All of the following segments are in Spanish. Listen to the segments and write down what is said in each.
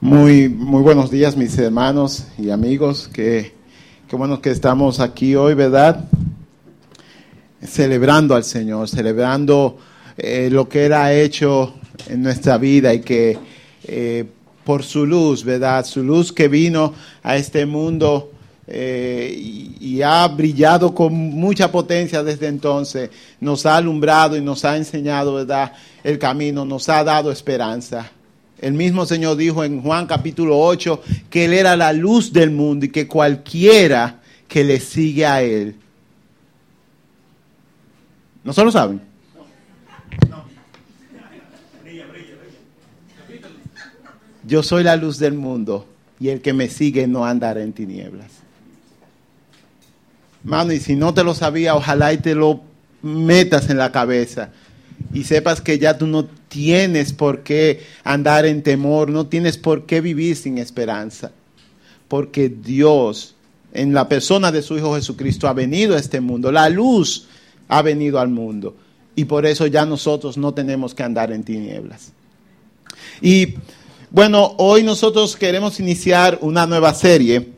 Muy, muy buenos días, mis hermanos y amigos. Qué, qué bueno que estamos aquí hoy, ¿verdad? Celebrando al Señor, celebrando eh, lo que Él ha hecho en nuestra vida y que eh, por su luz, ¿verdad? Su luz que vino a este mundo eh, y, y ha brillado con mucha potencia desde entonces, nos ha alumbrado y nos ha enseñado, ¿verdad? El camino, nos ha dado esperanza. El mismo Señor dijo en Juan capítulo 8 que Él era la luz del mundo y que cualquiera que le sigue a Él. ¿No se lo saben? Yo soy la luz del mundo y el que me sigue no andará en tinieblas. Mano, y si no te lo sabía, ojalá y te lo metas en la cabeza y sepas que ya tú no tienes por qué andar en temor, no tienes por qué vivir sin esperanza, porque Dios, en la persona de su Hijo Jesucristo, ha venido a este mundo, la luz ha venido al mundo, y por eso ya nosotros no tenemos que andar en tinieblas. Y bueno, hoy nosotros queremos iniciar una nueva serie,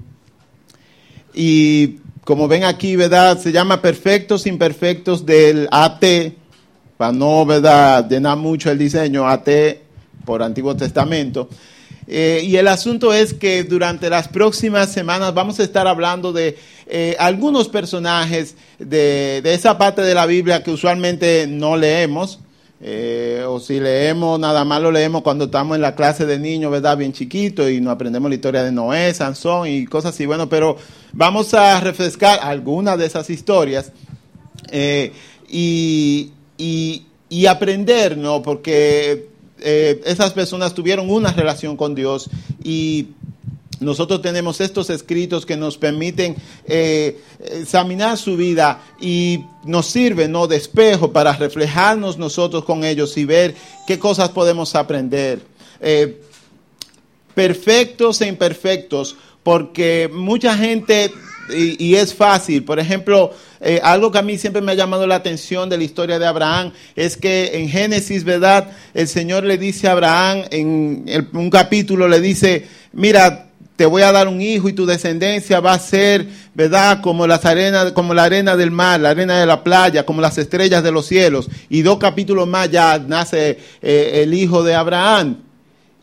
y como ven aquí, ¿verdad? Se llama Perfectos Imperfectos del AT para no ¿verdad? llenar mucho el diseño, AT por Antiguo Testamento. Eh, y el asunto es que durante las próximas semanas vamos a estar hablando de eh, algunos personajes de, de, esa parte de la Biblia que usualmente no leemos. Eh, o si leemos, nada más lo leemos cuando estamos en la clase de niños, ¿verdad? Bien chiquito y no aprendemos la historia de Noé, Sansón y cosas así. Bueno, pero vamos a refrescar algunas de esas historias. y, y, aprender, ¿no? Porque eh, esas personas tuvieron una relación con Dios y nosotros tenemos estos escritos que nos permiten eh, examinar su vida y nos sirven ¿no? de espejo para reflejarnos nosotros con ellos y ver qué cosas podemos aprender. Eh, perfectos e imperfectos, porque mucha gente y, es fácil. Por ejemplo, eh, algo que a mí siempre me ha llamado la atención de la historia de Abraham es que en Génesis, ¿verdad? El Señor le dice a Abraham, en un capítulo le dice, mira, te voy a dar un hijo y tu descendencia va a ser, ¿verdad? Como las arenas, como la arena del mar, la arena de la playa, como las estrellas de los cielos. Y dos capítulos más ya nace eh, el hijo de Abraham.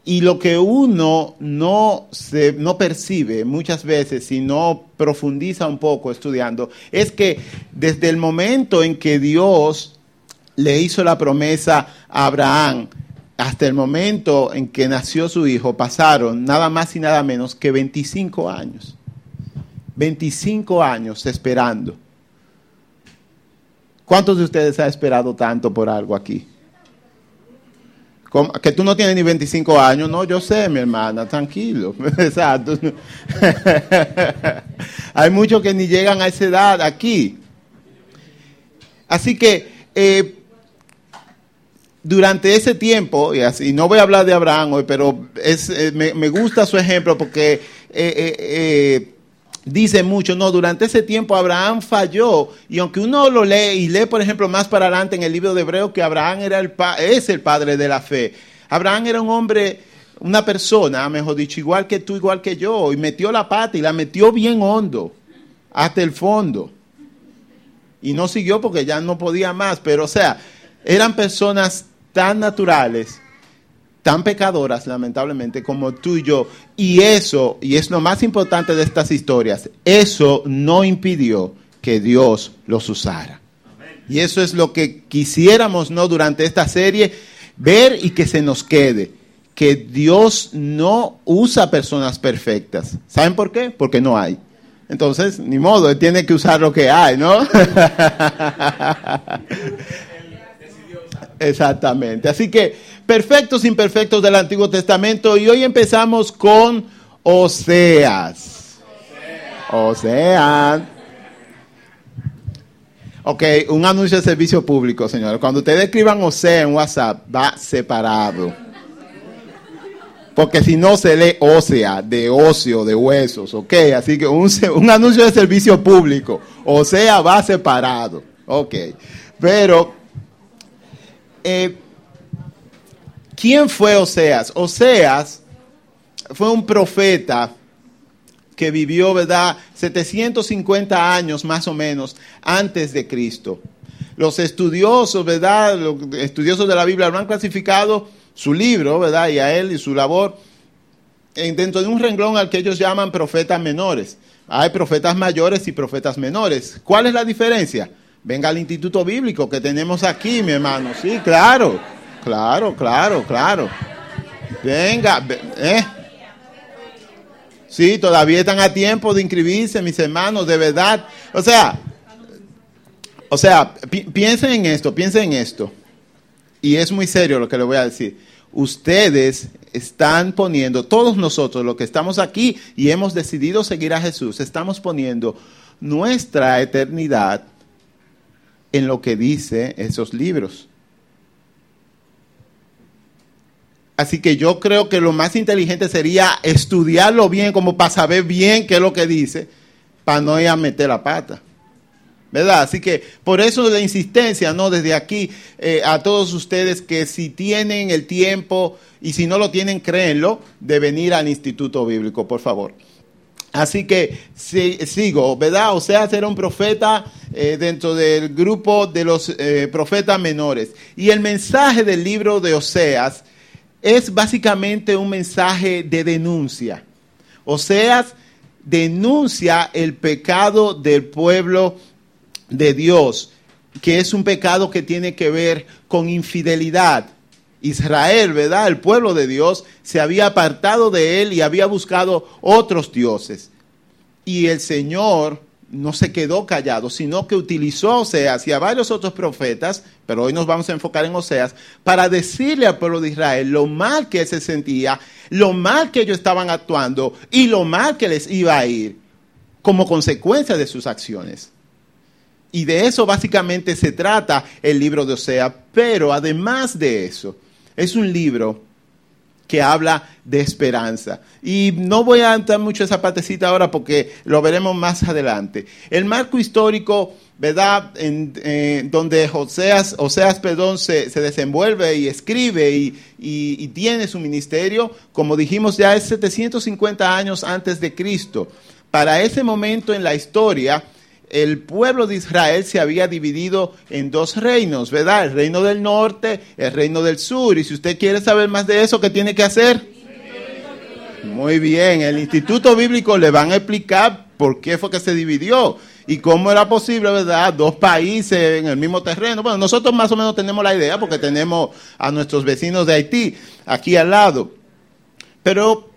Y lo que uno no, se, no percibe muchas veces, si no profundiza un poco estudiando, es que desde el momento en que Dios le hizo la promesa a Abraham, hasta el momento en que nació su hijo, pasaron nada más y nada menos que 25 años. 25 años esperando. ¿Cuántos de ustedes han esperado tanto por algo aquí? Que tú no tienes ni 25 años, no, yo sé, mi hermana, tranquilo. Exacto. Hay muchos que ni llegan a esa edad aquí. Así que eh, durante ese tiempo, y así, no voy a hablar de Abraham hoy, pero es, eh, me, gusta su ejemplo porque eh, dice mucho, no, durante ese tiempo Abraham falló y aunque uno lo lee y lee, por ejemplo, más para adelante en el libro de Hebreo que Abraham era el es el padre de la fe. Abraham era un hombre, una persona, mejor dicho, igual que tú, igual que yo, y metió la pata y la metió bien hondo, hasta el fondo. Y no siguió porque ya no podía más, pero o sea, eran personas tan naturales tan pecadoras, lamentablemente, como tú y yo. Y eso, y es lo más importante de estas historias, eso no impidió que Dios los usara. Y eso es lo que quisiéramos, ¿no? Durante esta serie, ver y que se nos quede. Que Dios no usa personas perfectas. ¿Saben por qué? Porque no hay. Entonces, ni modo, Él tiene que usar lo que hay, ¿no? Exactamente. Así que perfectos imperfectos del Antiguo Testamento y hoy empezamos con Oseas. Oseas. Ok, un anuncio de servicio público, señores. Cuando ustedes escriban Osea en WhatsApp, va separado. Porque si no se lee ósea, de ocio, de huesos, ok. Así que un, un anuncio de servicio público. O sea, va separado. Ok. Pero eh, ¿Quién fue Oseas? Oseas fue un profeta que vivió, ¿verdad? 750 años más o menos antes de Cristo. Los estudiosos, ¿verdad? Los estudiosos de la Biblia lo han clasificado su libro, ¿verdad? Y a él y su labor dentro de un renglón al que ellos llaman profetas menores. Hay profetas mayores y profetas menores. ¿Cuál es la diferencia? Venga al instituto bíblico que tenemos aquí, mi hermano. Sí, claro, claro, claro, claro. Venga, ¿eh? Sí, todavía están a tiempo de inscribirse, mis hermanos, de verdad. O sea, o sea, piensen en esto, piensen en esto. Y es muy serio lo que le voy a decir. Ustedes están poniendo, todos nosotros, los que estamos aquí y hemos decidido seguir a Jesús, estamos poniendo nuestra eternidad en lo que dice esos libros. Así que yo creo que lo más inteligente sería estudiarlo bien, como para saber bien qué es lo que dice, para no ir a meter la pata. ¿verdad? Así que por eso la insistencia, ¿no? Desde aquí eh, a todos ustedes que si tienen el tiempo y si no lo tienen, créenlo, de venir al Instituto Bíblico, por favor. Así que sigo, ¿verdad? O sea, ser un profeta eh, dentro del grupo de los eh, profetas menores. Y el mensaje del libro de Oseas es básicamente un mensaje de denuncia. Oseas denuncia el pecado del pueblo de Dios, que es un pecado que tiene que ver con infidelidad. Israel, ¿verdad? El pueblo de Dios se había apartado de él y había buscado otros dioses. Y el Señor no se quedó callado, sino que utilizó a Oseas y a varios otros profetas, pero hoy nos vamos a enfocar en Oseas, para decirle al pueblo de Israel lo mal que se sentía, lo mal que ellos estaban actuando y lo mal que les iba a ir como consecuencia de sus acciones. Y de eso básicamente se trata el libro de Osea. Pero además de eso, es un libro que habla de esperanza. Y no voy a entrar mucho esa partecita ahora porque lo veremos más adelante. El marco histórico, ¿verdad? En, eh, donde Oseas, Oseas perdón, se, desenvuelve y escribe y, y, tiene su ministerio, como dijimos ya es 750 años antes de Cristo. Para ese momento en la historia, el pueblo de Israel se había dividido en dos reinos, ¿verdad? El reino del norte, el reino del sur. Y si usted quiere saber más de eso, ¿qué tiene que hacer? Muy bien, el Instituto Bíblico le van a explicar por qué fue que se dividió y cómo era posible, ¿verdad? Dos países en el mismo terreno. Bueno, nosotros más o menos tenemos la idea porque tenemos a nuestros vecinos de Haití aquí al lado. Pero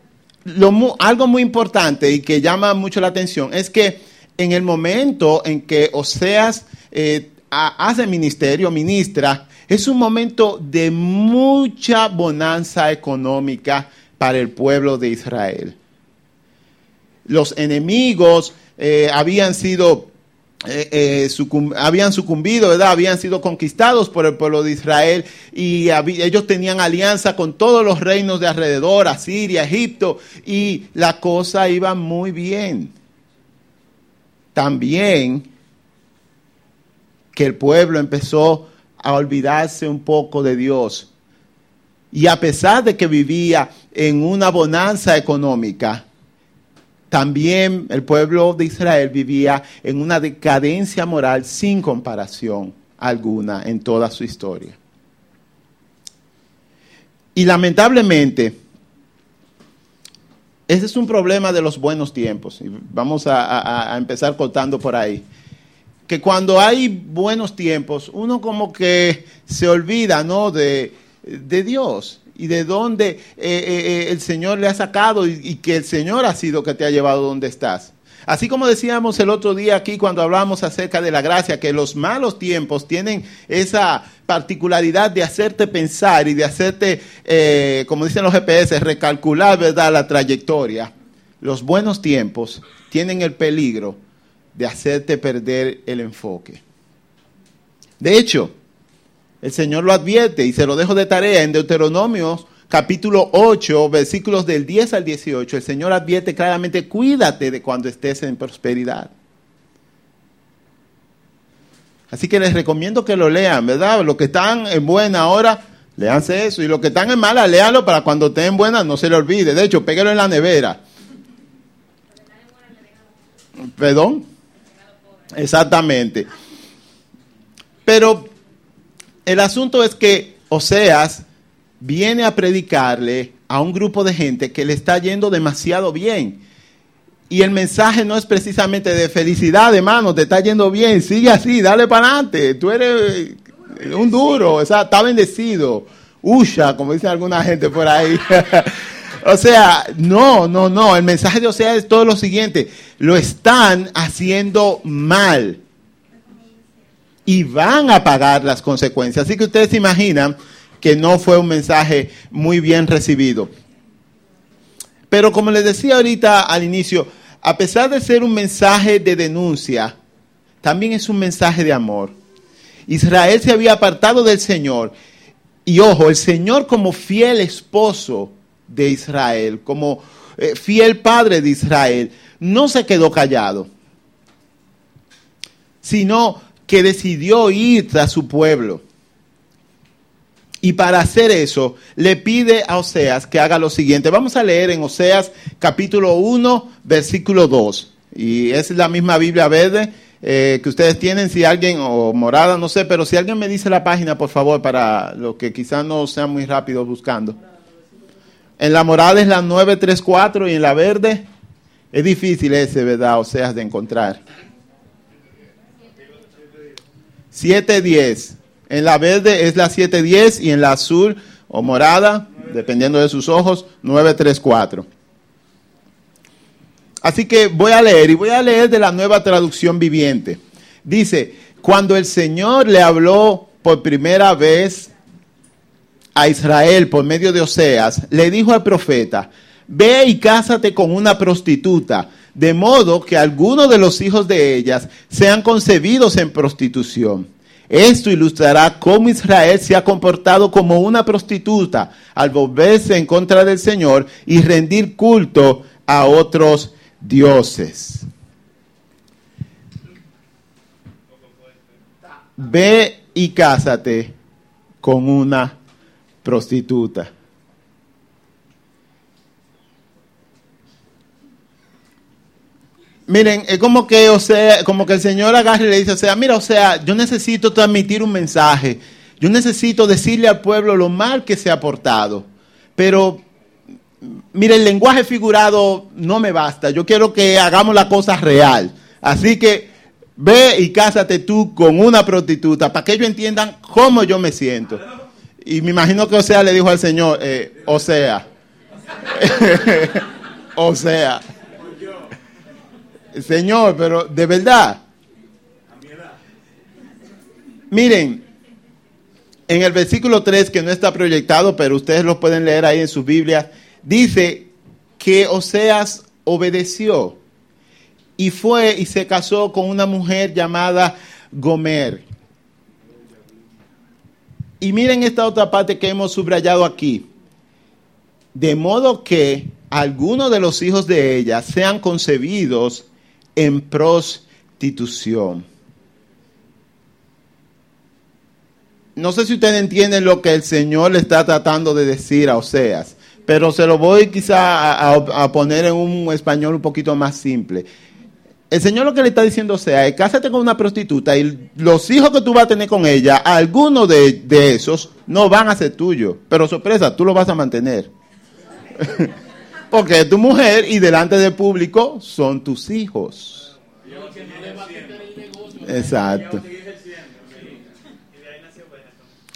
algo muy importante y que llama mucho la atención es que en el momento en que Oseas eh, hace ministerio, ministra, es un momento de mucha bonanza económica para el pueblo de Israel. Los enemigos eh, habían sido eh, habían sucumbido, ¿verdad? Habían sido conquistados por el pueblo de Israel y ellos tenían alianza con todos los reinos de alrededor, Asiria, Egipto, y la cosa iba muy bien también que el pueblo empezó a olvidarse un poco de Dios. Y a pesar de que vivía en una bonanza económica, también el pueblo de Israel vivía en una decadencia moral sin comparación alguna en toda su historia. Y lamentablemente, ese es un problema de los buenos tiempos. Y vamos a, empezar contando por ahí. Que cuando hay buenos tiempos, uno como que se olvida, ¿no? De, Dios y de dónde eh, eh, eh, el Señor le ha sacado y, y, que el Señor ha sido que te ha llevado donde estás. Así como decíamos el otro día aquí cuando hablamos acerca de la gracia, que los malos tiempos tienen esa particularidad de hacerte pensar y de hacerte, eh, como dicen los GPS, recalcular ¿verdad? la trayectoria. Los buenos tiempos tienen el peligro de hacerte perder el enfoque. De hecho, el Señor lo advierte y se lo dejo de tarea en Deuteronomios capítulo 8, versículos del 10 al 18, el Señor advierte claramente, cuídate de cuando estés en prosperidad. Así que les recomiendo que lo lean, ¿verdad? Los que están en buena hora, Léanse eso. Y los que están en mala, léanlo para cuando estén en buena no se le olvide. De hecho, péguelo en la nevera. Perdón. Exactamente. Pero el asunto es que Oseas viene a predicarle a un grupo de gente que le está yendo demasiado bien. Y el mensaje no es precisamente de felicidad, hermano, te está yendo bien, sigue así, dale para adelante. Tú eres un duro, o sea, está bendecido. Usha, como dice alguna gente por ahí. o sea, no, no, no. El mensaje de Oseas es todo lo siguiente. Lo están haciendo mal. Y van a pagar las consecuencias. Así que ustedes se imaginan que no fue un mensaje muy bien recibido. Pero como les decía ahorita al inicio, a pesar de ser un mensaje de denuncia, también es un mensaje de amor. Israel se había apartado del Señor. Y ojo, el Señor como fiel esposo de Israel, como eh, fiel padre de Israel, no se quedó callado, sino que decidió ir tras su pueblo. Y para hacer eso, le pide a Oseas que haga lo siguiente. Vamos a leer en Oseas capítulo 1, versículo 2. Y es la misma Biblia verde eh, que ustedes tienen, si alguien, o morada, no sé, pero si alguien me dice la página, por favor, para los que quizás no sean muy rápidos buscando. En la morada es la 934 y en la verde es difícil ese, ¿verdad? Oseas de encontrar. 710. En la verde es la 710 y en la azul o morada, dependiendo de sus ojos, 934. Así que voy a leer y voy a leer de la nueva traducción viviente. Dice, cuando el Señor le habló por primera vez a Israel por medio de Oseas, le dijo al profeta, ve y cásate con una prostituta, de modo que algunos de los hijos de ellas sean concebidos en prostitución. Esto ilustrará cómo Israel se ha comportado como una prostituta al volverse en contra del Señor y rendir culto a otros dioses. Ve y cásate con una prostituta. Miren, es como que, o sea, como que el Señor agarre y le dice, o sea, mira, o sea, yo necesito transmitir un mensaje. Yo necesito decirle al pueblo lo mal que se ha portado. Pero, mire, el lenguaje figurado no me basta. Yo quiero que hagamos la cosa real. Así que ve y cásate tú con una prostituta para que ellos entiendan cómo yo me siento. Y me imagino que o sea le dijo al Señor, eh, o sea, o sea. Señor, pero de verdad. Miren, en el versículo 3, que no está proyectado, pero ustedes lo pueden leer ahí en su Biblia, dice que Oseas obedeció y fue y se casó con una mujer llamada Gomer. Y miren esta otra parte que hemos subrayado aquí. De modo que algunos de los hijos de ella sean concebidos en prostitución. No sé si ustedes entienden lo que el Señor le está tratando de decir a Oseas, pero se lo voy quizá a, poner en un español un poquito más simple. El Señor lo que le está diciendo a Oseas es, cásate con una prostituta y los hijos que tú vas a tener con ella, algunos de, de esos no van a ser tuyos, pero sorpresa, tú los vas a mantener. Porque es tu mujer y delante del público son tus hijos. Exacto.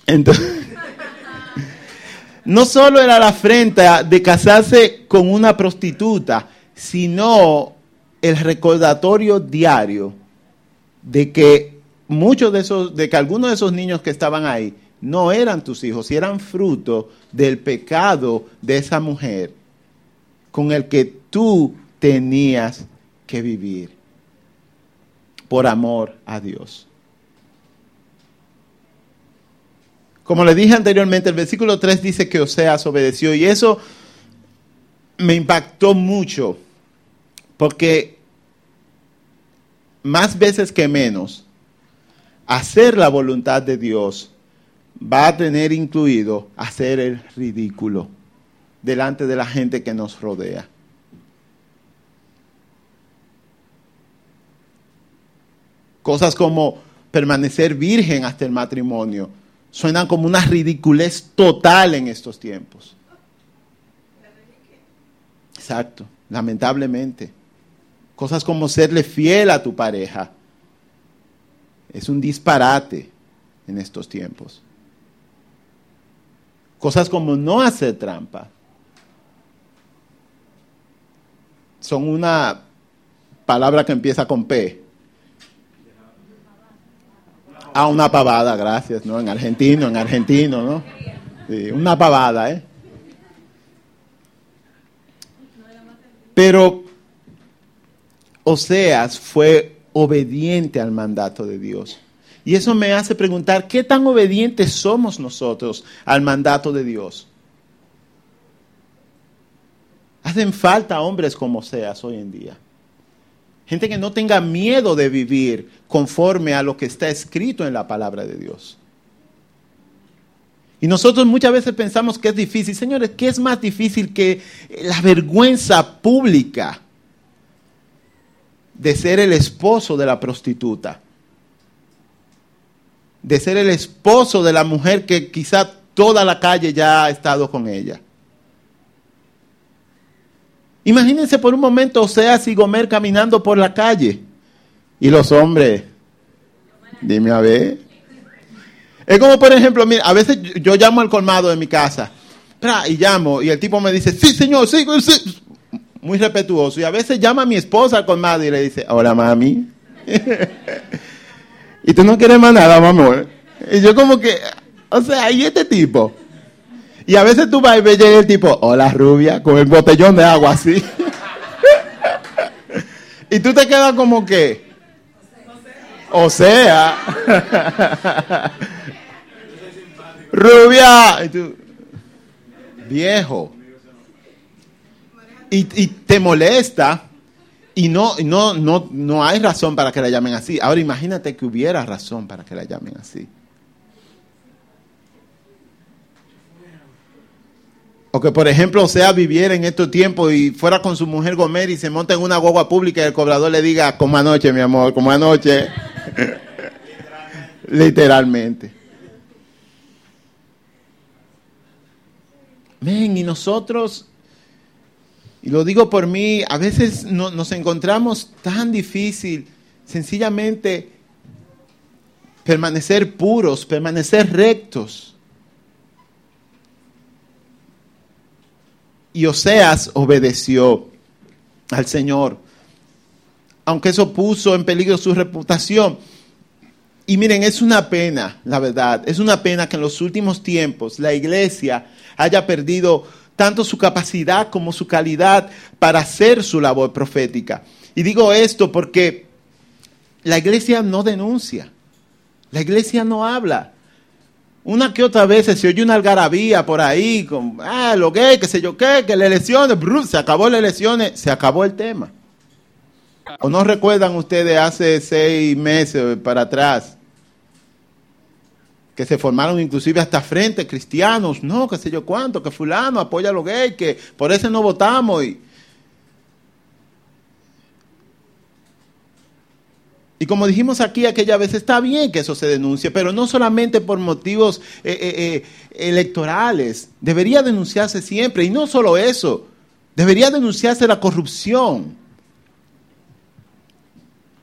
Entonces, no solo era la afrenta de casarse con una prostituta, sino el recordatorio diario de que muchos de esos, de que algunos de esos niños que estaban ahí no eran tus hijos, eran fruto del pecado de esa mujer con el que tú tenías que vivir por amor a Dios. Como le dije anteriormente, el versículo 3 dice que Oseas obedeció y eso me impactó mucho porque más veces que menos, hacer la voluntad de Dios va a tener incluido hacer el ridículo delante de la gente que nos rodea. Cosas como permanecer virgen hasta el matrimonio suenan como una ridiculez total en estos tiempos. Exacto, lamentablemente. Cosas como serle fiel a tu pareja. Es un disparate en estos tiempos. Cosas como no hacer trampa. Son una palabra que empieza con P. Ah, una pavada, gracias, ¿no? En argentino, en argentino, ¿no? Una pavada, ¿eh? Pero Oseas fue obediente al mandato de Dios. Y eso me hace preguntar, ¿qué tan obedientes somos nosotros al mandato de Dios? Hacen falta hombres como Oseas hoy en día. Gente que no tenga miedo de vivir conforme a lo que está escrito en la palabra de Dios. Y nosotros muchas veces pensamos que es difícil. Señores, ¿qué es más difícil que la vergüenza pública de ser el esposo de la prostituta? De ser el esposo de la mujer que quizá toda la calle ya ha estado con ella. Imagínense por un momento Oseas y Gomer caminando por la calle. Y los hombres, dime a ver. Es como, por ejemplo, mira, a veces yo llamo al colmado de mi casa. Y llamo, y el tipo me dice, sí, señor, sí, sí. Muy respetuoso. Y a veces llama a mi esposa al colmado y le dice, hola, mami. y tú no quieres más nada, amor. Y yo como que, o sea, ¿y este tipo? Y a veces tú vas y ves el tipo, hola rubia, con el botellón de agua así. y tú te quedas como que, o sea, rubia, y tú, viejo. Y, y, te molesta y no, no, no, no hay razón para que la llamen así. Ahora imagínate que hubiera razón para que la llamen así. O que, por ejemplo, sea viviera en estos tiempos y fuera con su mujer Gomer y se monta en una guagua pública y el cobrador le diga, como anoche, mi amor, como anoche. Literalmente. Ven, y nosotros, y lo digo por mí, a veces nos encontramos tan difícil, sencillamente permanecer puros, permanecer rectos. Y Oseas obedeció al Señor, aunque eso puso en peligro su reputación. Y miren, es una pena, la verdad, es una pena que en los últimos tiempos la iglesia haya perdido tanto su capacidad como su calidad para hacer su labor profética. Y digo esto porque la iglesia no denuncia, la iglesia no habla, una que otra vez se oye una algarabía por ahí, con, ah, lo gay, qué sé yo qué, que las elecciones, se acabó las elecciones, se acabó el tema. ¿O no recuerdan ustedes hace seis meses para atrás? Que se formaron inclusive hasta frentes cristianos, no, qué sé yo cuánto, que fulano apoya a los gays, que por eso no votamos. Y, Y como dijimos aquí aquella vez, está bien que eso se denuncie, pero no solamente por motivos eh, eh, eh, electorales. Debería denunciarse siempre. Y no solo eso, debería denunciarse la corrupción.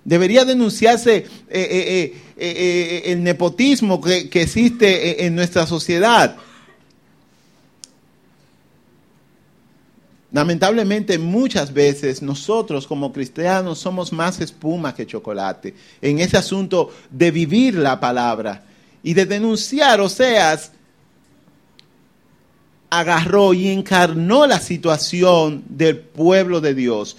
Debería denunciarse el nepotismo que, que existe en nuestra sociedad. Lamentablemente muchas veces nosotros como cristianos somos más espuma que chocolate en ese asunto de vivir la palabra y de denunciar, o sea, agarró y encarnó la situación del pueblo de Dios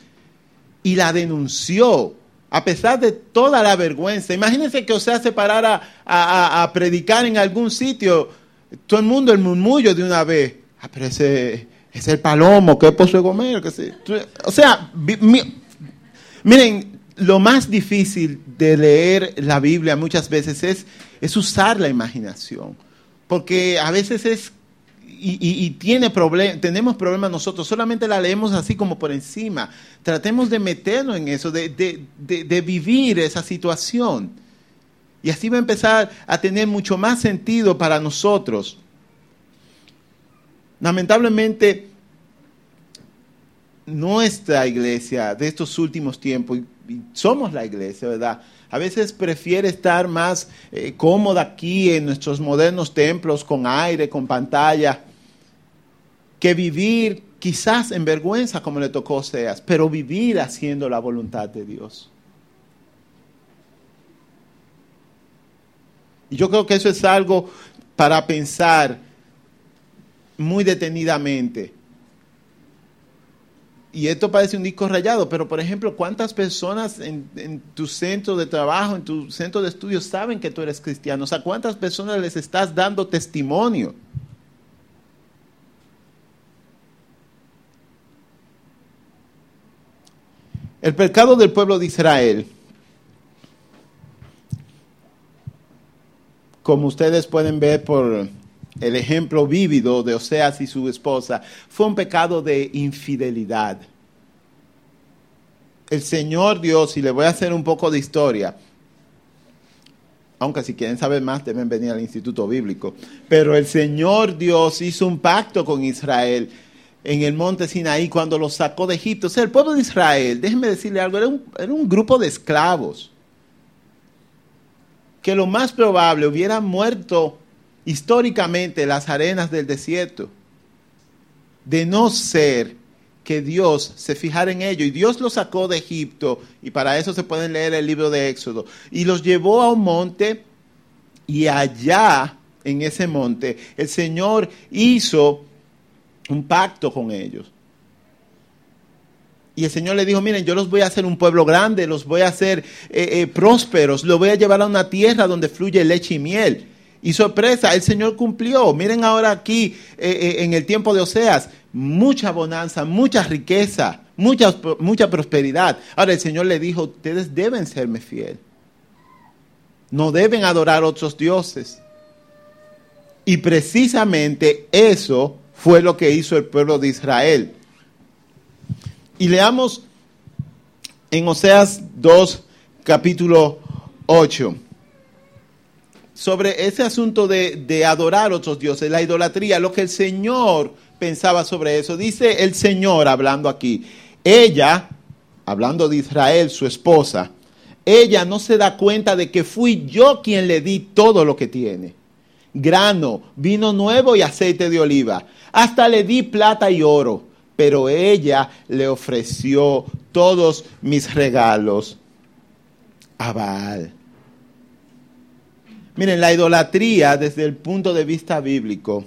y la denunció a pesar de toda la vergüenza. Imagínense que Osea se parara a, predicar en algún sitio, todo el mundo el murmullo de una vez. Ah, pero ese, es el palomo, que es pozo de comer. O sea, miren, lo más difícil de leer la Biblia muchas veces es, es usar la imaginación. porque a veces es y, tiene tenemos problemas nosotros, solamente la leemos así como por encima. Tratemos de meternos en eso, de, de, vivir esa situación. Y así va a empezar a tener mucho más sentido para nosotros. Lamentablemente, nuestra iglesia de estos últimos tiempos, y somos la iglesia, ¿verdad? A veces prefiere estar más eh, cómoda aquí en nuestros modernos templos con aire, con pantalla, que vivir quizás en vergüenza como le tocó Seas, pero vivir haciendo la voluntad de Dios. Y yo creo que eso es algo para pensar muy detenidamente. Y esto parece un disco rayado, pero por ejemplo, ¿cuántas personas en, tu centro de trabajo, en tu centro de estudio, saben que tú eres cristiano? O sea, ¿cuántas personas les estás dando testimonio? El pecado del pueblo de Israel, como ustedes pueden ver por el ejemplo vívido de Oseas y su esposa, fue un pecado de infidelidad. El Señor Dios, y le voy a hacer un poco de historia, aunque si quieren saber más deben venir al Instituto Bíblico, pero el Señor Dios hizo un pacto con Israel en el monte Sinaí cuando los sacó de Egipto. O sea, el pueblo de Israel, déjenme decirle algo, era un, grupo de esclavos que lo más probable hubieran muerto históricamente en las arenas del desierto, de no ser que Dios se fijara en ello. Y Dios los sacó de Egipto, y para eso se pueden leer el libro de Éxodo, y los llevó a un monte, y allá, en ese monte, el Señor hizo un pacto con ellos. Y el Señor le dijo, miren, yo los voy a hacer un pueblo grande, los voy a hacer eh, eh, prósperos, los voy a llevar a una tierra donde fluye leche y miel. Y sorpresa, el Señor cumplió. Miren ahora aquí eh, en el tiempo de Oseas, mucha bonanza, mucha riqueza, mucha, mucha prosperidad. Ahora el Señor le dijo, ustedes deben serme fiel. No deben adorar otros dioses. Y precisamente eso fue lo que hizo el pueblo de Israel. Y leamos en Oseas 2, capítulo 8, sobre ese asunto de, de adorar otros dioses, la idolatría, lo que el Señor pensaba sobre eso. Dice el Señor hablando aquí, ella, hablando de Israel, su esposa, ella no se da cuenta de que fui yo quien le di todo lo que tiene. Grano, vino nuevo y aceite de oliva. Hasta le di plata y oro, pero ella le ofreció todos mis regalos a Baal. Miren, la idolatría desde el punto de vista bíblico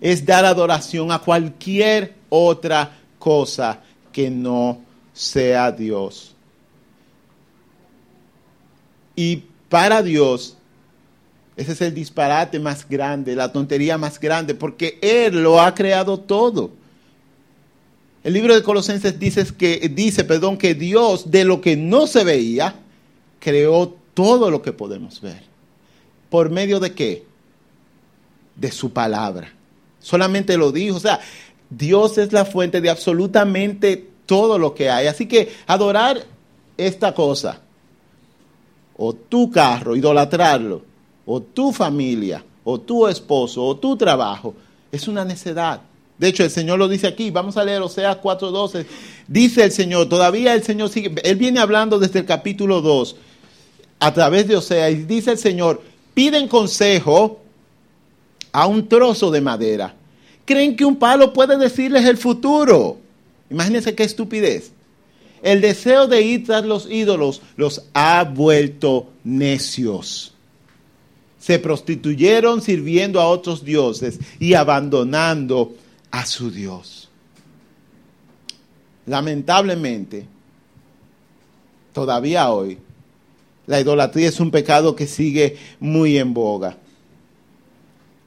es dar adoración a cualquier otra cosa que no sea Dios. Y para Dios ese es el disparate más grande, la tontería más grande, porque Él lo ha creado todo. El libro de Colosenses dice que, dice, perdón, que Dios de lo que no se veía, creó todo lo que podemos ver. ¿Por medio de qué? De su palabra. Solamente lo dijo. O sea, Dios es la fuente de absolutamente todo lo que hay. Así que adorar esta cosa, o tu carro, idolatrarlo, o tu familia, o tu esposo, o tu trabajo, es una necedad. De hecho, el Señor lo dice aquí, vamos a leer Oseas 4:12. Dice el Señor, todavía el Señor sigue, Él viene hablando desde el capítulo 2, a través de Oseas, dice el Señor, piden consejo a un trozo de madera. Creen que un palo puede decirles el futuro. Imagínense qué estupidez. El deseo de ir tras los ídolos los ha vuelto necios se prostituyeron sirviendo a otros dioses y abandonando a su Dios. Lamentablemente, todavía hoy, la idolatría es un pecado que sigue muy en boga.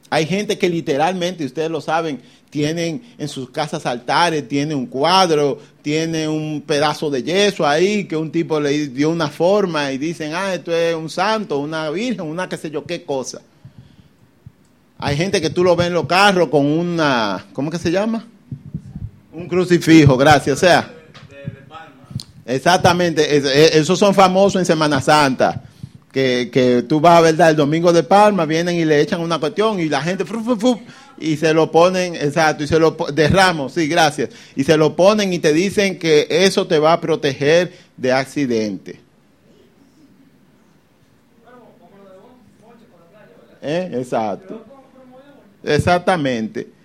Hay gente que literalmente, ustedes lo saben, tienen en sus casas altares, tiene un cuadro, tiene un pedazo de yeso ahí que un tipo le dio una forma y dicen, ah, esto es un santo, una virgen, una qué sé yo qué cosa. Hay gente que tú lo ves en los carros con una, ¿cómo que se llama? Un crucifijo, gracias. O sea, exactamente, esos son famosos en Semana Santa. Que, que tú vas a verdad el domingo de Palma, vienen y le echan una cuestión y la gente y se lo ponen, exacto, y se lo derramos, sí, gracias, y se lo ponen y te dicen que eso te va a proteger de accidente. ¿Eh? Exacto. Exactamente.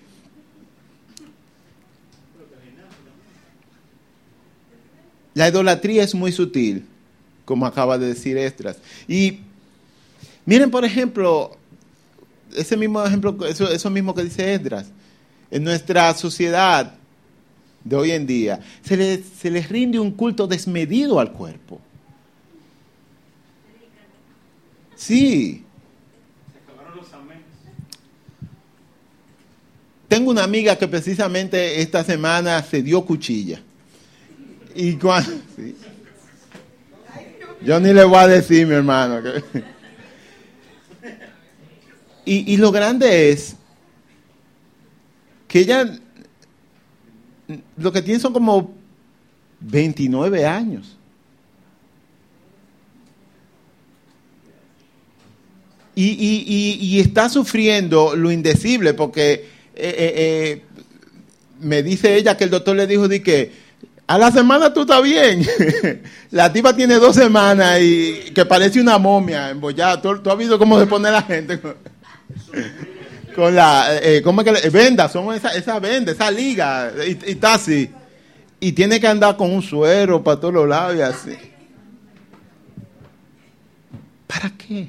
La idolatría es muy sutil, como acaba de decir Estras. Y miren, por ejemplo, ese mismo ejemplo, eso, eso mismo que dice Esdras. En nuestra sociedad de hoy en día, se les, se les rinde un culto desmedido al cuerpo. Sí. Tengo una amiga que precisamente esta semana se dio cuchilla. Y. Yo ni le voy a decir, mi hermano. Y, y lo grande es que ella lo que tiene son como 29 años. Y, y, y, está sufriendo lo indecible porque eh, eh, eh, me dice ella que el doctor le dijo de que a la semana tú estás bien. la tipa tiene dos semanas y que parece una momia embollada. ¿Tú, has visto cómo se pone la gente? con la, eh, ¿cómo es que le, venda? Son esa, esa venda, esa liga, y, está así. Y tiene que andar con un suero para todos los lados y así. ¿Para qué?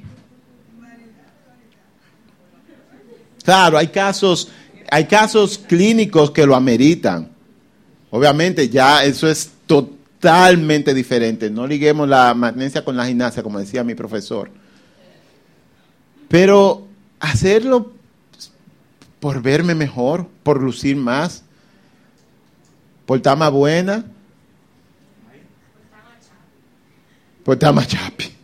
Claro, hay casos, hay casos clínicos que lo ameritan. Obviamente ya eso es totalmente diferente. No liguemos la magnesia con la gimnasia, como decía mi profesor. Pero hacerlo por verme mejor, por lucir más, por estar más buena, por estar más chapi.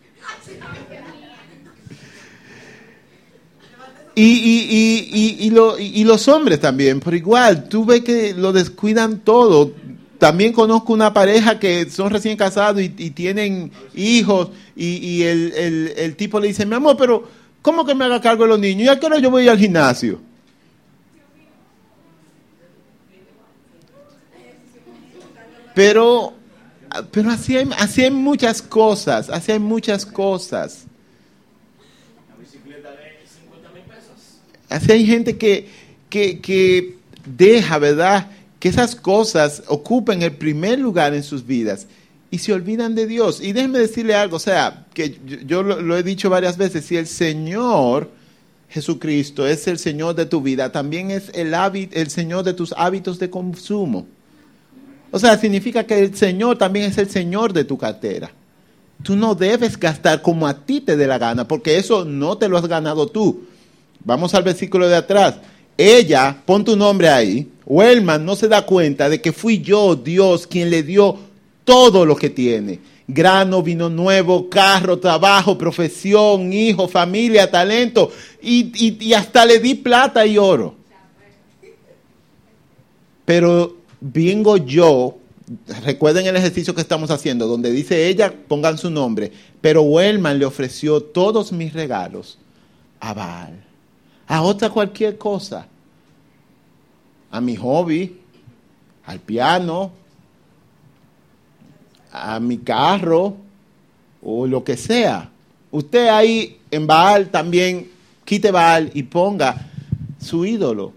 Y, y, y, y, los hombres también, por igual, tú ves que lo descuidan todo. También conozco una pareja que son recién casados y, tienen hijos y, el, el, el, tipo le dice, mi amor, pero ¿cómo que me haga cargo de los niños? ¿Y a qué hora yo voy al gimnasio? Pero, pero así, hay, así hay muchas cosas, así hay muchas cosas. Así hay gente que, que, que deja, ¿verdad? Que esas cosas ocupen el primer lugar en sus vidas y se olvidan de Dios. Y déjenme decirle algo, o sea, que yo, lo, he dicho varias veces, si el Señor Jesucristo es el Señor de tu vida, también es el, el Señor de tus hábitos de consumo. O sea, significa que el Señor también es el Señor de tu cartera. Tú no debes gastar como a ti te dé la gana, porque eso no te lo has ganado tú. Vamos al versículo de atrás. Ella, pon tu nombre ahí, Wellman no se da cuenta de que fui yo, Dios, quien le dio todo lo que tiene. Grano, vino nuevo, carro, trabajo, profesión, hijo, familia, talento. Y, hasta le di plata y oro. Pero vengo yo, recuerden el ejercicio que estamos haciendo, donde dice ella, pongan su nombre, pero Wellman le ofreció todos mis regalos a Baal, a otra cualquier cosa, a mi hobby, al piano, a mi carro o lo que sea. Usted ahí en Baal también quite Baal y ponga su ídolo.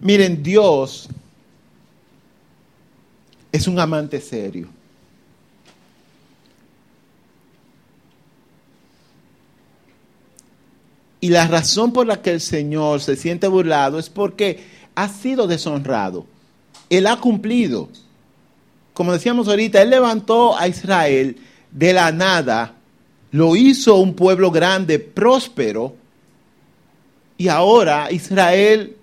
Miren, Dios es un amante serio. Y la razón por la que el Señor se siente burlado es porque ha sido deshonrado. Él ha cumplido. Como decíamos ahorita, Él levantó a Israel de la nada, lo hizo un pueblo grande, próspero, y ahora Israel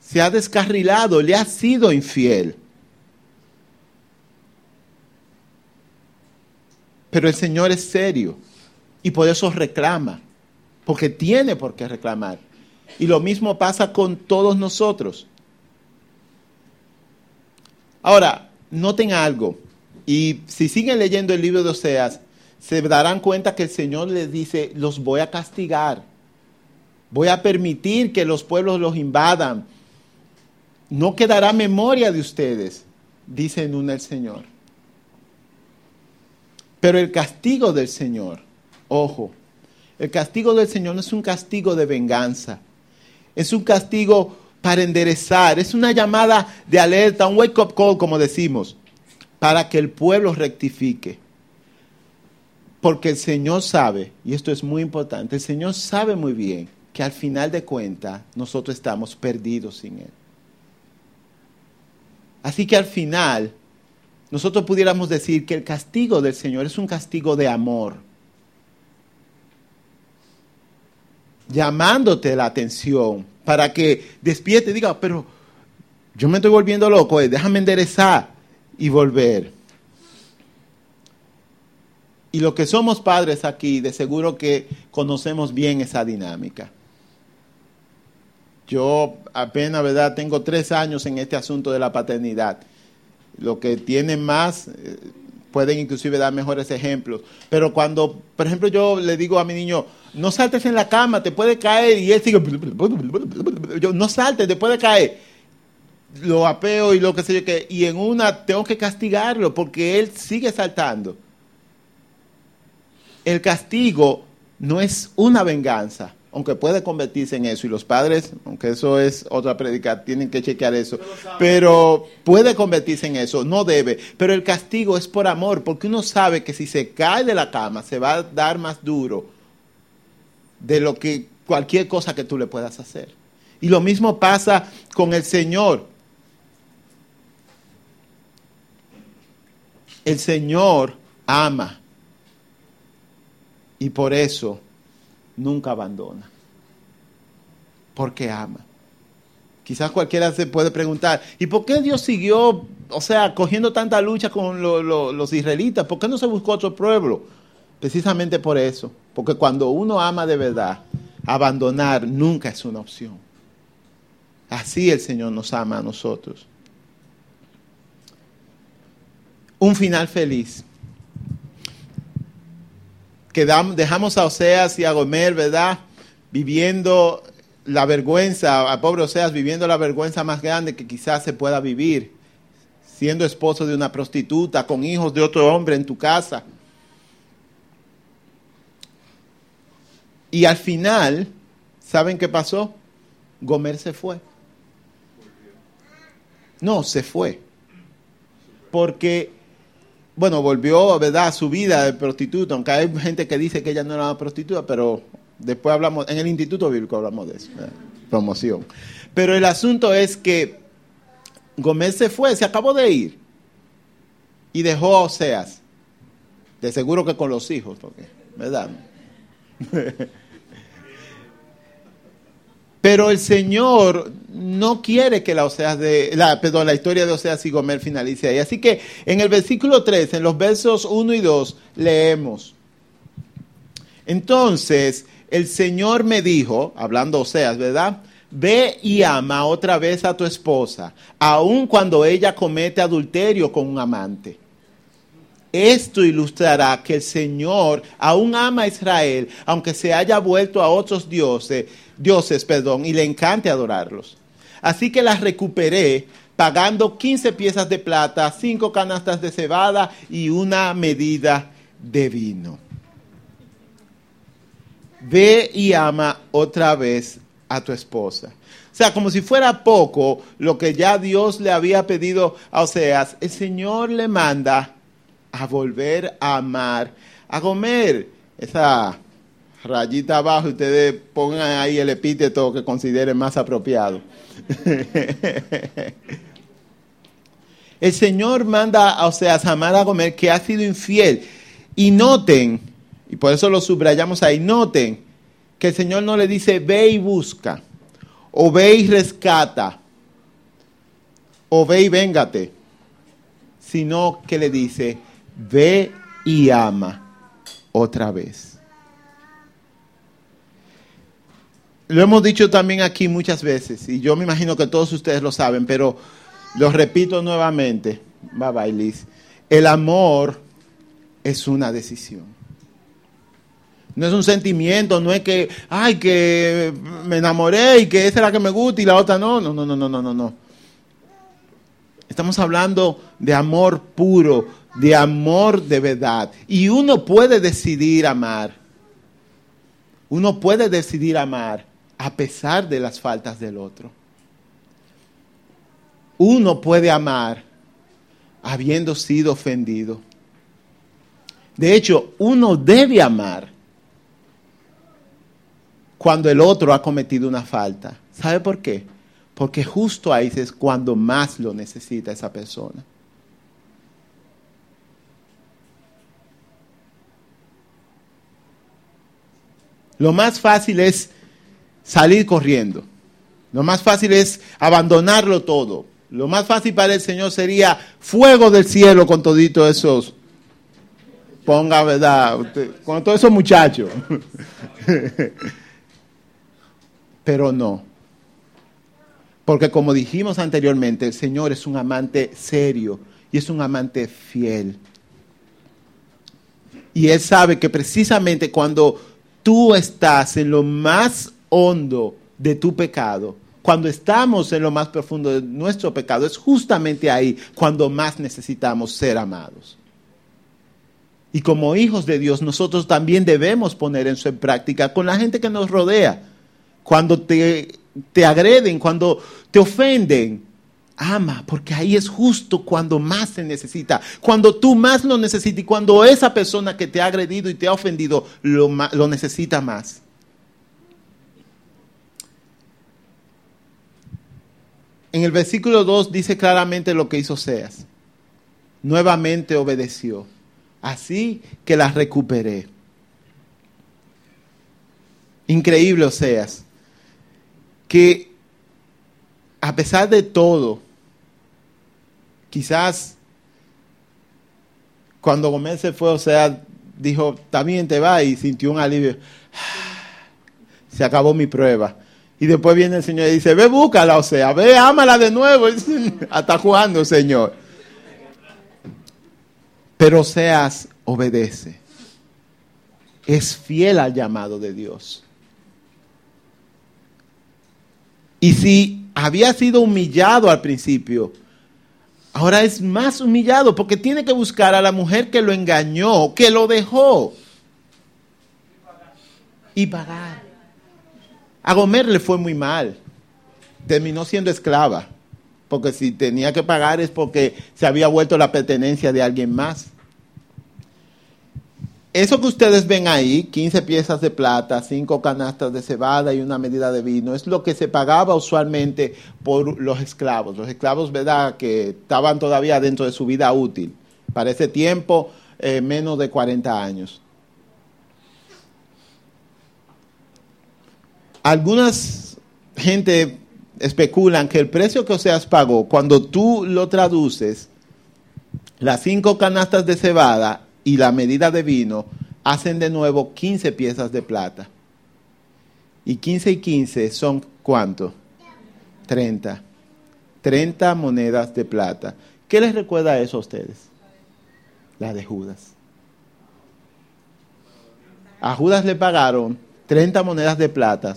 se ha descarrilado, le ha sido infiel. Pero el Señor es serio y por eso reclama, porque tiene por qué reclamar. Y lo mismo pasa con todos nosotros. Ahora, noten algo, y si siguen leyendo el libro de Oseas, se darán cuenta que el Señor les dice, los voy a castigar, voy a permitir que los pueblos los invadan, no quedará memoria de ustedes, dice en una el Señor. Pero el castigo del Señor, ojo, el castigo del Señor no es un castigo de venganza, es un castigo para enderezar, es una llamada de alerta, un wake up call, como decimos, para que el pueblo rectifique. Porque el Señor sabe, y esto es muy importante, el Señor sabe muy bien que al final de cuentas nosotros estamos perdidos sin Él. Así que al final, nosotros pudiéramos decir que el castigo del Señor es un castigo de amor, llamándote la atención para que despierte y diga, pero yo me estoy volviendo loco, eh, déjame enderezar y volver. Y lo que somos padres aquí, de seguro que conocemos bien esa dinámica. Yo apenas, ¿verdad? Tengo tres años en este asunto de la paternidad. Lo que tienen más eh, pueden inclusive dar mejores ejemplos. Pero cuando, por ejemplo, yo le digo a mi niño, no saltes en la cama, te puede caer, y él sigue, yo, no saltes, te puede caer. Lo apeo y lo que sé yo que, y en una tengo que castigarlo porque él sigue saltando. El castigo no es una venganza, aunque puede convertirse en eso, y los padres, aunque eso es otra predica, tienen que chequear eso, pero puede convertirse en eso, no debe, pero el castigo es por amor, porque uno sabe que si se cae de la cama se va a dar más duro de lo que cualquier cosa que tú le puedas hacer. Y lo mismo pasa con el Señor. El Señor ama y por eso nunca abandona, porque ama. Quizás cualquiera se puede preguntar, ¿y por qué Dios siguió, o sea, cogiendo tanta lucha con los israelitas? ¿Por qué no se buscó otro pueblo? Precisamente por eso, porque cuando uno ama de verdad, abandonar nunca es una opción. Así el Señor nos ama a nosotros. Un final feliz dejamos a Oseas y a Gomer, ¿verdad? Viviendo la vergüenza, a pobre Oseas viviendo la vergüenza más grande que quizás se pueda vivir, siendo esposo de una prostituta, con hijos de otro hombre en tu casa. Y al final, ¿saben qué pasó? Gomer se fue. No, se fue. Porque bueno, volvió, ¿verdad?, a su vida de prostituta, aunque hay gente que dice que ella no era una prostituta, pero después hablamos, en el Instituto Bíblico hablamos de eso, promoción. Pero el asunto es que Gómez se fue, se acabó de ir y dejó a Oseas, de seguro que con los hijos, porque, ¿verdad? Pero el Señor no quiere que la, de, la historia de Oseas y Gomer finalice ahí. Así que en el versículo 3, en los versos 1 y 2, leemos. Entonces el Señor me dijo, hablando Oseas, ¿verdad? Ve y ama otra vez a tu esposa, aun cuando ella comete adulterio con un amante. Esto ilustrará que el Señor aún ama a Israel, aunque se haya vuelto a otros dioses dioses, perdón, y le encante adorarlos. Así que las recuperé pagando 15 piezas de plata, 5 canastas de cebada y una medida de vino. Ve y ama otra vez a tu esposa. O sea, como si fuera poco lo que ya Dios le había pedido a Oseas, el Señor le manda a volver a amar, a comer esa rayita abajo, ustedes pongan ahí el epíteto que consideren más apropiado. el Señor manda a Oseas amar a Gomer que ha sido infiel. Y noten, y por eso lo subrayamos ahí, noten que el Señor no le dice ve y busca, o ve y rescata, o ve y véngate, sino que le dice ve y ama otra vez. Lo hemos dicho también aquí muchas veces, y yo me imagino que todos ustedes lo saben, pero lo repito nuevamente. Bye bye, Liz. El amor es una decisión. No es un sentimiento, no es que, ay, que me enamoré y que esa es la que me gusta y la otra no. No, no, no, no, no, no. Estamos hablando de amor puro, de amor de verdad. Y uno puede decidir amar. Uno puede decidir amar a pesar de las faltas del otro. Uno puede amar habiendo sido ofendido. De hecho, uno debe amar cuando el otro ha cometido una falta. ¿Sabe por qué? Porque justo ahí es cuando más lo necesita esa persona. Lo más fácil es salir corriendo. Lo más fácil es abandonarlo todo. Lo más fácil para el Señor sería fuego del cielo con todito esos. Ponga, ¿verdad? con todos esos muchachos. Pero no. Porque como dijimos anteriormente, el Señor es un amante serio y es un amante fiel. Y Él sabe que precisamente cuando tú estás en lo más hondo de tu pecado, cuando estamos en lo más profundo de nuestro pecado, es justamente ahí cuando más necesitamos ser amados. Y como hijos de Dios, nosotros también debemos poner eso en práctica con la gente que nos rodea. Cuando te, te agreden, cuando te ofenden, ama, porque ahí es justo cuando más se necesita, cuando tú más lo necesitas y cuando esa persona que te ha agredido y te ha ofendido lo, lo necesita más. En el versículo 2 dice claramente lo que hizo Oseas. Nuevamente obedeció. Así que la recuperé. Increíble Oseas. Que a pesar de todo, quizás cuando Gómez se fue, o sea, dijo, también te va y sintió un alivio. Se acabó mi prueba. Y después viene el Señor y dice, ve, búscala, o sea, ve, ámala de nuevo. Hasta jugando, Señor. Pero Oseas obedece. Es fiel al llamado de Dios. Y si había sido humillado al principio, ahora es más humillado porque tiene que buscar a la mujer que lo engañó, que lo dejó. Y pagar. A Gomer le fue muy mal. Terminó siendo esclava. Porque si tenía que pagar es porque se había vuelto la pertenencia de alguien más. Eso que ustedes ven ahí, 15 piezas de plata, 5 canastas de cebada y una medida de vino, es lo que se pagaba usualmente por los esclavos. Los esclavos, ¿verdad?, que estaban todavía dentro de su vida útil. Para ese tiempo, eh, menos de 40 años. Algunas gente especulan que el precio que Oseas pagó, cuando tú lo traduces, las cinco canastas de cebada y la medida de vino, hacen de nuevo 15 piezas de plata. Y 15 y 15 son cuánto? 30. 30 monedas de plata. ¿Qué les recuerda eso a ustedes? La de Judas. A Judas le pagaron 30 monedas de plata,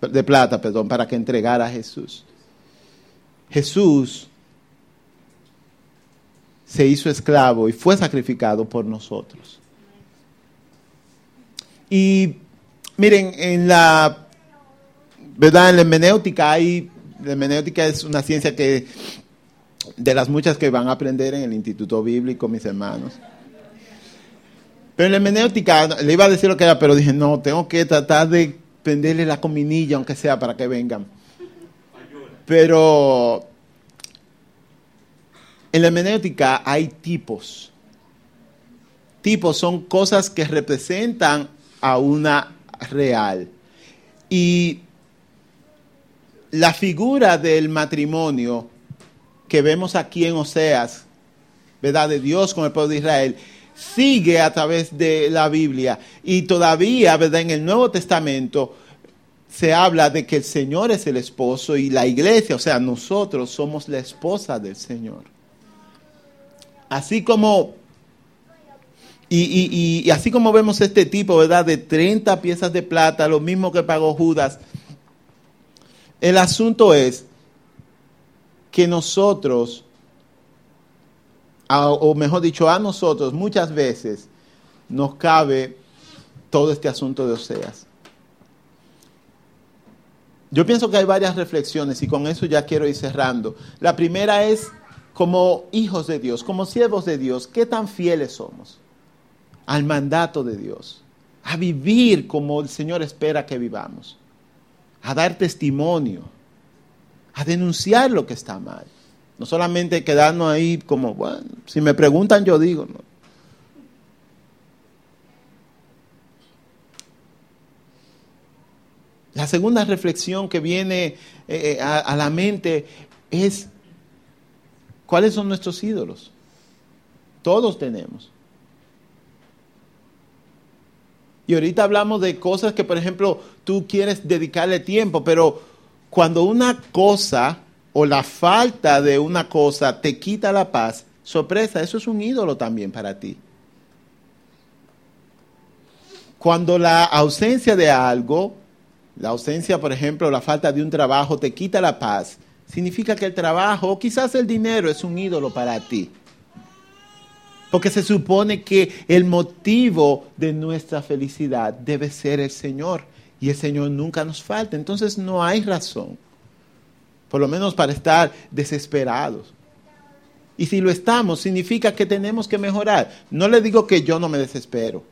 de plata perdón, para que entregara a Jesús. Jesús se hizo esclavo y fue sacrificado por nosotros. Y miren, en la verdad en la hermenéutica hay la hermenéutica es una ciencia que de las muchas que van a aprender en el Instituto Bíblico mis hermanos. Pero en la hermenéutica, le iba a decir lo que era, pero dije, no, tengo que tratar de prenderle la cominilla, aunque sea para que vengan. Pero en la hermenéutica hay tipos. Tipos son cosas que representan a una real. Y la figura del matrimonio que vemos aquí en Oseas, ¿verdad? De Dios con el pueblo de Israel, sigue a través de la Biblia y todavía, ¿verdad? En el Nuevo Testamento se habla de que el Señor es el esposo y la iglesia, o sea, nosotros somos la esposa del Señor. Así como, y, y, así como vemos este tipo, ¿verdad? De 30 piezas de plata, lo mismo que pagó Judas. El asunto es que nosotros, o mejor dicho, a nosotros muchas veces nos cabe todo este asunto de Oseas. Yo pienso que hay varias reflexiones y con eso ya quiero ir cerrando. La primera es como hijos de Dios, como siervos de Dios, ¿qué tan fieles somos al mandato de Dios? A vivir como el Señor espera que vivamos, a dar testimonio, a denunciar lo que está mal. No solamente quedarnos ahí como, bueno, si me preguntan yo digo. La segunda reflexión que viene eh, eh, a, la mente es, ¿cuáles son nuestros ídolos? Todos tenemos. Y ahorita hablamos de cosas que, por ejemplo, tú quieres dedicarle tiempo, pero cuando una cosa o la falta de una cosa te quita la paz, sorpresa, eso es un ídolo también para ti. Cuando la ausencia de algo la ausencia, por ejemplo, la falta de un trabajo te quita la paz. Significa que el trabajo o quizás el dinero es un ídolo para ti. Porque se supone que el motivo de nuestra felicidad debe ser el Señor. Y el Señor nunca nos falta. Entonces no hay razón. Por lo menos para estar desesperados. Y si lo estamos, significa que tenemos que mejorar. No le digo que yo no me desespero.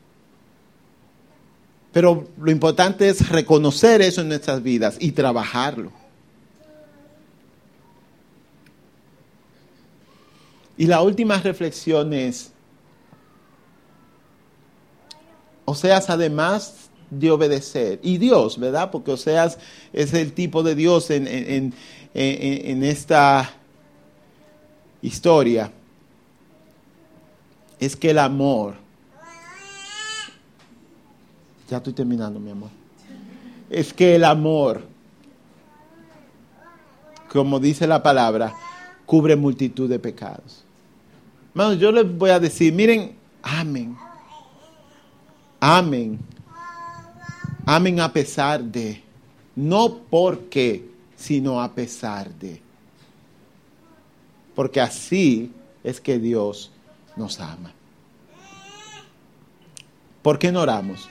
Pero lo importante es reconocer eso en nuestras vidas y trabajarlo. Y la última reflexión es, Oseas además de obedecer, y Dios, ¿verdad? Porque Oseas es el tipo de Dios en, en, en esta historia, es que el amor ya estoy terminando, mi amor. Es que el amor, como dice la palabra, cubre multitud de pecados. Hermanos, yo les voy a decir, miren, amén. Amén. Amén a pesar de. No porque, sino a pesar de. Porque así es que Dios nos ama. ¿Por qué no oramos?